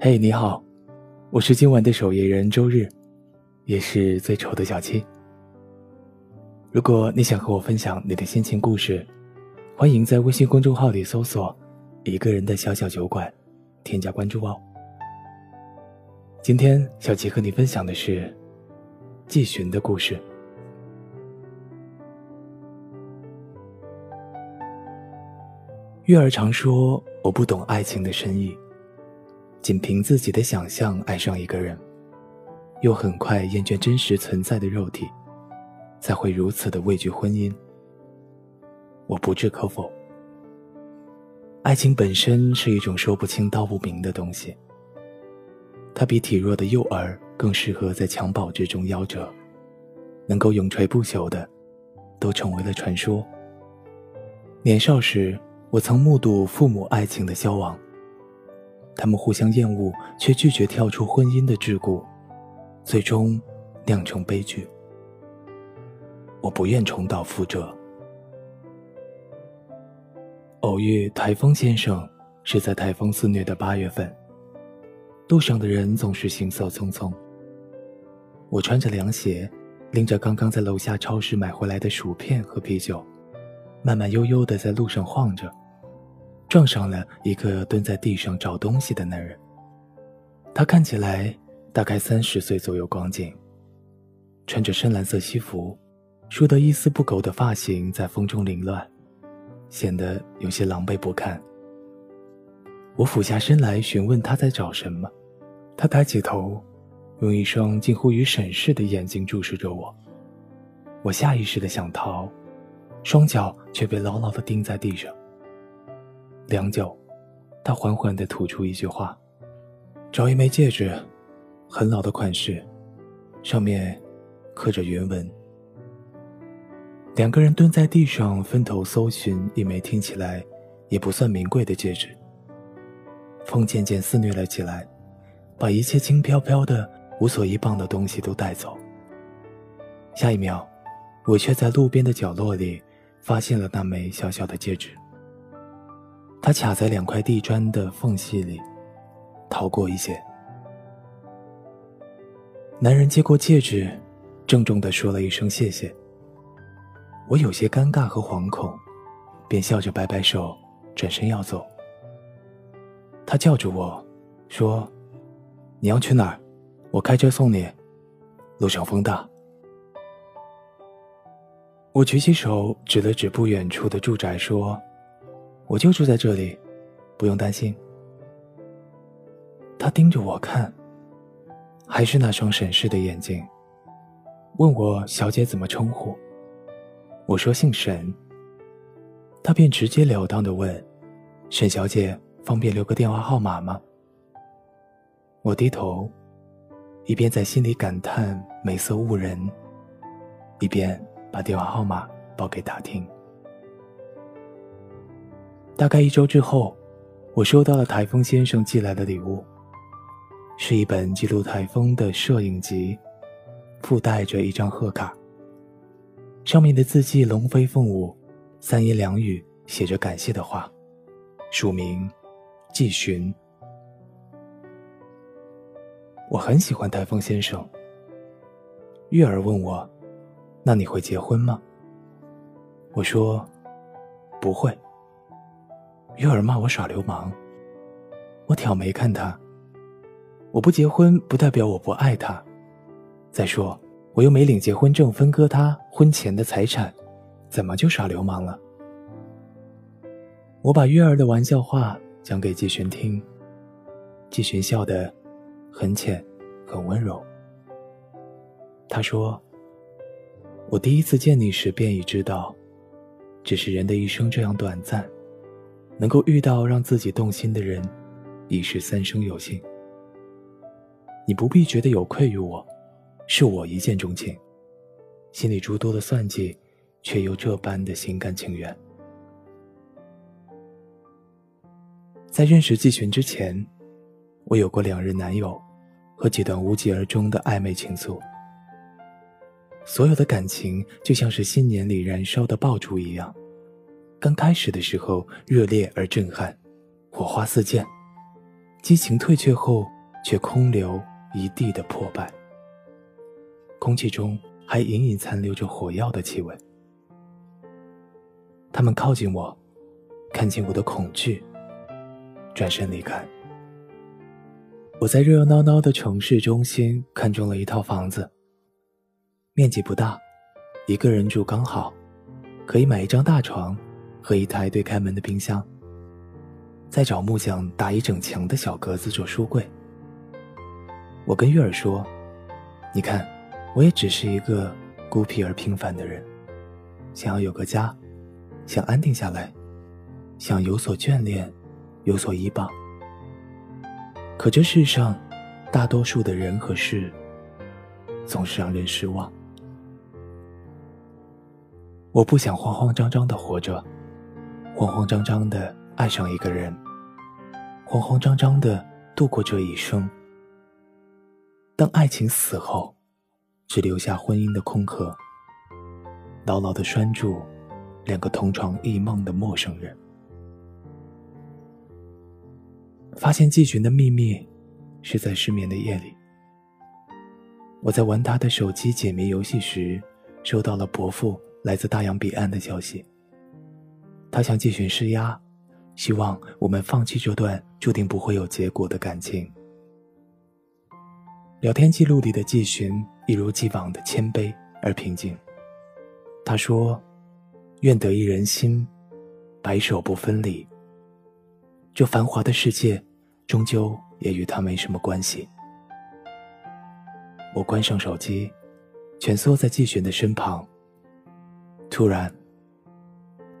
嘿，你好，我是今晚的守夜人周日，也是最丑的小七。如果你想和我分享你的心情故事，欢迎在微信公众号里搜索“一个人的小小酒馆”，添加关注哦。今天小七和你分享的是季寻的故事。月儿常说：“我不懂爱情的深意，仅凭自己的想象爱上一个人，又很快厌倦真实存在的肉体，才会如此的畏惧婚姻。”我不置可否。爱情本身是一种说不清道不明的东西，它比体弱的幼儿更适合在襁褓之中夭折，能够永垂不朽的，都成为了传说。年少时。我曾目睹父母爱情的消亡，他们互相厌恶却拒绝跳出婚姻的桎梏，最终酿成悲剧。我不愿重蹈覆辙。偶遇台风先生是在台风肆虐的八月份，路上的人总是行色匆匆。我穿着凉鞋，拎着刚刚在楼下超市买回来的薯片和啤酒。慢慢悠悠地在路上晃着，撞上了一个蹲在地上找东西的男人。他看起来大概三十岁左右光景，穿着深蓝色西服，梳得一丝不苟的发型在风中凌乱，显得有些狼狈不堪。我俯下身来询问他在找什么，他抬起头，用一双近乎于审视的眼睛注视着我。我下意识的想逃。双脚却被牢牢地钉在地上。良久，他缓缓地吐出一句话：“找一枚戒指，很老的款式，上面刻着原文。”两个人蹲在地上分头搜寻一枚听起来也不算名贵的戒指。风渐渐肆虐了起来，把一切轻飘飘的、无所依傍的东西都带走。下一秒，我却在路边的角落里。发现了那枚小小的戒指，它卡在两块地砖的缝隙里，逃过一劫。男人接过戒指，郑重地说了一声谢谢。我有些尴尬和惶恐，便笑着摆摆手，转身要走。他叫住我，说：“你要去哪儿？我开车送你。路上风大。”我举起手指了指不远处的住宅，说：“我就住在这里，不用担心。”他盯着我看，还是那双审视的眼睛，问我小姐怎么称呼。我说姓沈。他便直截了当的问：“沈小姐，方便留个电话号码吗？”我低头，一边在心里感叹美色误人，一边。把电话号码报给打听。大概一周之后，我收到了台风先生寄来的礼物，是一本记录台风的摄影集，附带着一张贺卡。上面的字迹龙飞凤舞，三言两语写着感谢的话，署名季寻。我很喜欢台风先生。月儿问我。那你会结婚吗？我说不会。月儿骂我耍流氓。我挑眉看他。我不结婚不代表我不爱他。再说我又没领结婚证分割他婚前的财产，怎么就耍流氓了？我把月儿的玩笑话讲给季璇听，季璇笑得很浅，很温柔。他说。我第一次见你时，便已知道，只是人的一生这样短暂，能够遇到让自己动心的人，已是三生有幸。你不必觉得有愧于我，是我一见钟情，心里诸多的算计，却又这般的心甘情愿。在认识季群之前，我有过两任男友，和几段无疾而终的暧昧情愫。所有的感情就像是新年里燃烧的爆竹一样，刚开始的时候热烈而震撼，火花四溅，激情退却后，却空留一地的破败。空气中还隐隐残留着火药的气味。他们靠近我，看见我的恐惧，转身离开。我在热热闹闹的城市中心看中了一套房子，面积不大，一个人住刚好，可以买一张大床和一台对开门的冰箱。再找木匠打一整墙的小格子做书柜。我跟月儿说：“你看，我也只是一个孤僻而平凡的人，想要有个家，想安定下来，想有所眷恋，有所依傍。可这世上，大多数的人和事，总是让人失望。我不想慌慌张张的活着，慌慌张张的。”爱上一个人，慌慌张张的度过这一生。当爱情死后，只留下婚姻的空壳，牢牢的拴住两个同床异梦的陌生人。发现季寻的秘密，是在失眠的夜里。我在玩他的手机解谜游戏时，收到了伯父来自大洋彼岸的消息。他向季寻施压。希望我们放弃这段注定不会有结果的感情。聊天记录里的季寻一如既往的谦卑而平静。他说：“愿得一人心，白首不分离。”这繁华的世界，终究也与他没什么关系。我关上手机，蜷缩在季寻的身旁。突然，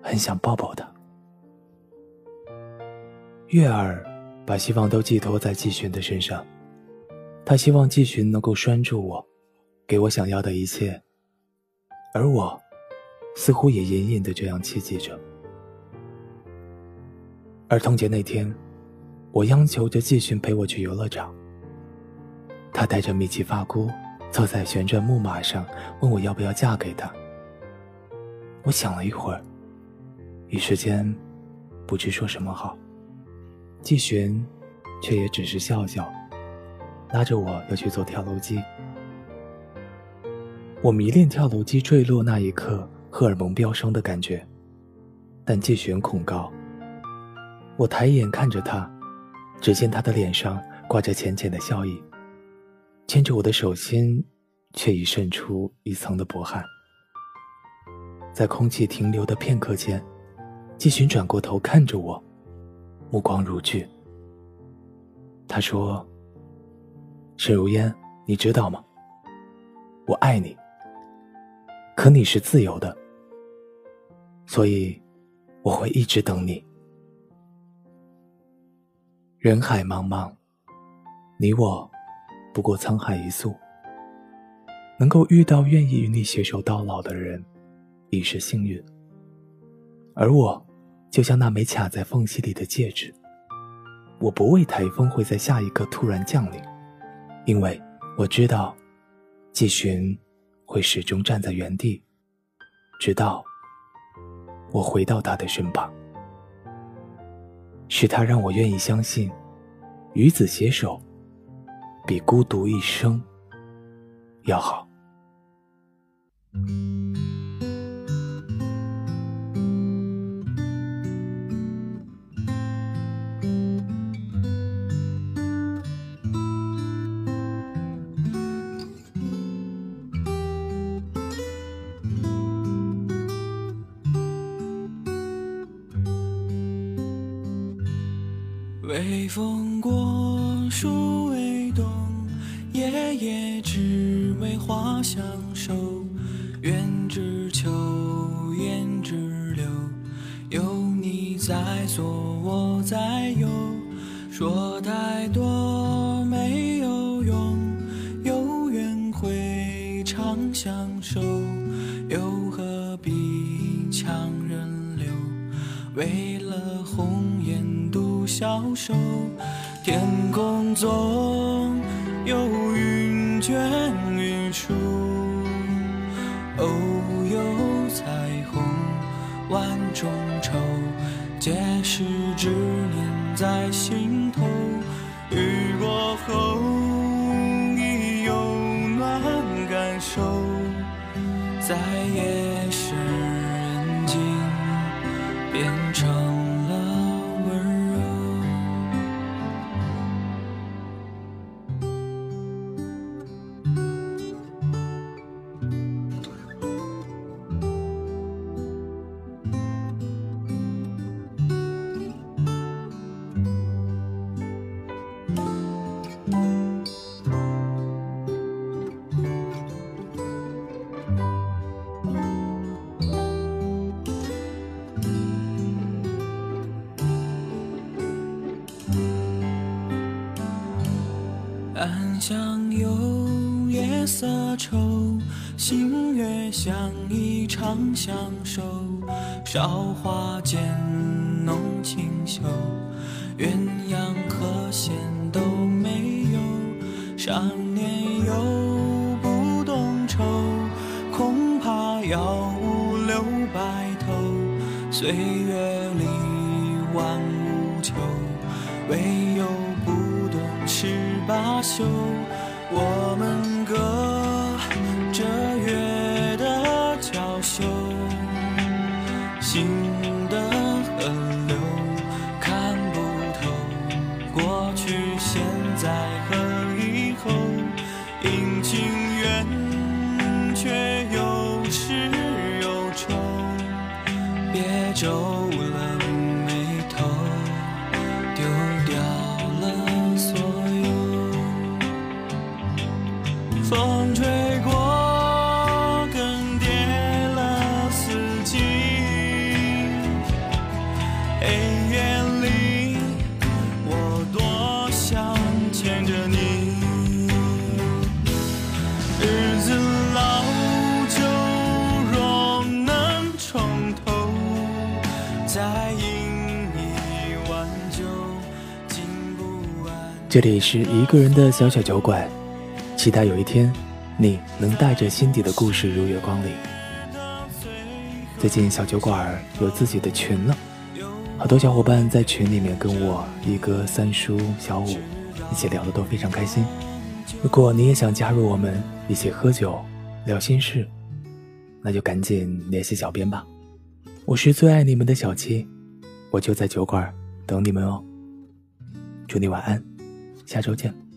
很想抱抱他。月儿把希望都寄托在季寻的身上，他希望季寻能够拴住我，给我想要的一切。而我，似乎也隐隐的这样期冀着。儿童节那天，我央求着季寻陪我去游乐场。他带着米奇发箍，坐在旋转木马上，问我要不要嫁给他。我想了一会儿，一时间，不知说什么好。季寻，却也只是笑笑，拉着我要去做跳楼机。我迷恋跳楼机坠落那一刻荷尔蒙飙升的感觉，但季寻恐高。我抬眼看着他，只见他的脸上挂着浅浅的笑意，牵着我的手心，却已渗出一层的薄汗。在空气停留的片刻间，季寻转过头看着我。目光如炬。他说：“沈如烟，你知道吗？我爱你。可你是自由的，所以我会一直等你。人海茫茫，你我不过沧海一粟。能够遇到愿意与你携手到老的人，已是幸运。而我。”就像那枚卡在缝隙里的戒指，我不畏台风会在下一刻突然降临，因为我知道，季寻会始终站在原地，直到我回到他的身旁。是他让我愿意相信，与子携手，比孤独一生要好。微风过，树微动，夜夜只为花相守。愿只求，言只留，有你在左，我在右。说太多没有用，有缘会长相守，又何必强人留？为。消瘦，天空总有云卷云舒，偶有彩虹万种愁，皆是执念在心色愁，星月像一场相守。韶华渐浓清秀，鸳鸯和弦都没有。少年又不懂愁，恐怕要五六白头。岁月里万物求，唯有不懂十八宿。我们心的河流看不透，过去、现在和以后，阴晴圆缺有始有终，别皱了眉头，丢掉了所有。风吹过，这里是一个人的小小酒馆，期待有一天，你能带着心底的故事如月光里。最近小酒馆有自己的群了，好多小伙伴在群里面跟我一哥、三叔、小五一起聊的都非常开心。如果你也想加入我们一起喝酒聊心事，那就赶紧联系小编吧。我是最爱你们的小七，我就在酒馆等你们哦。祝你晚安，下周见。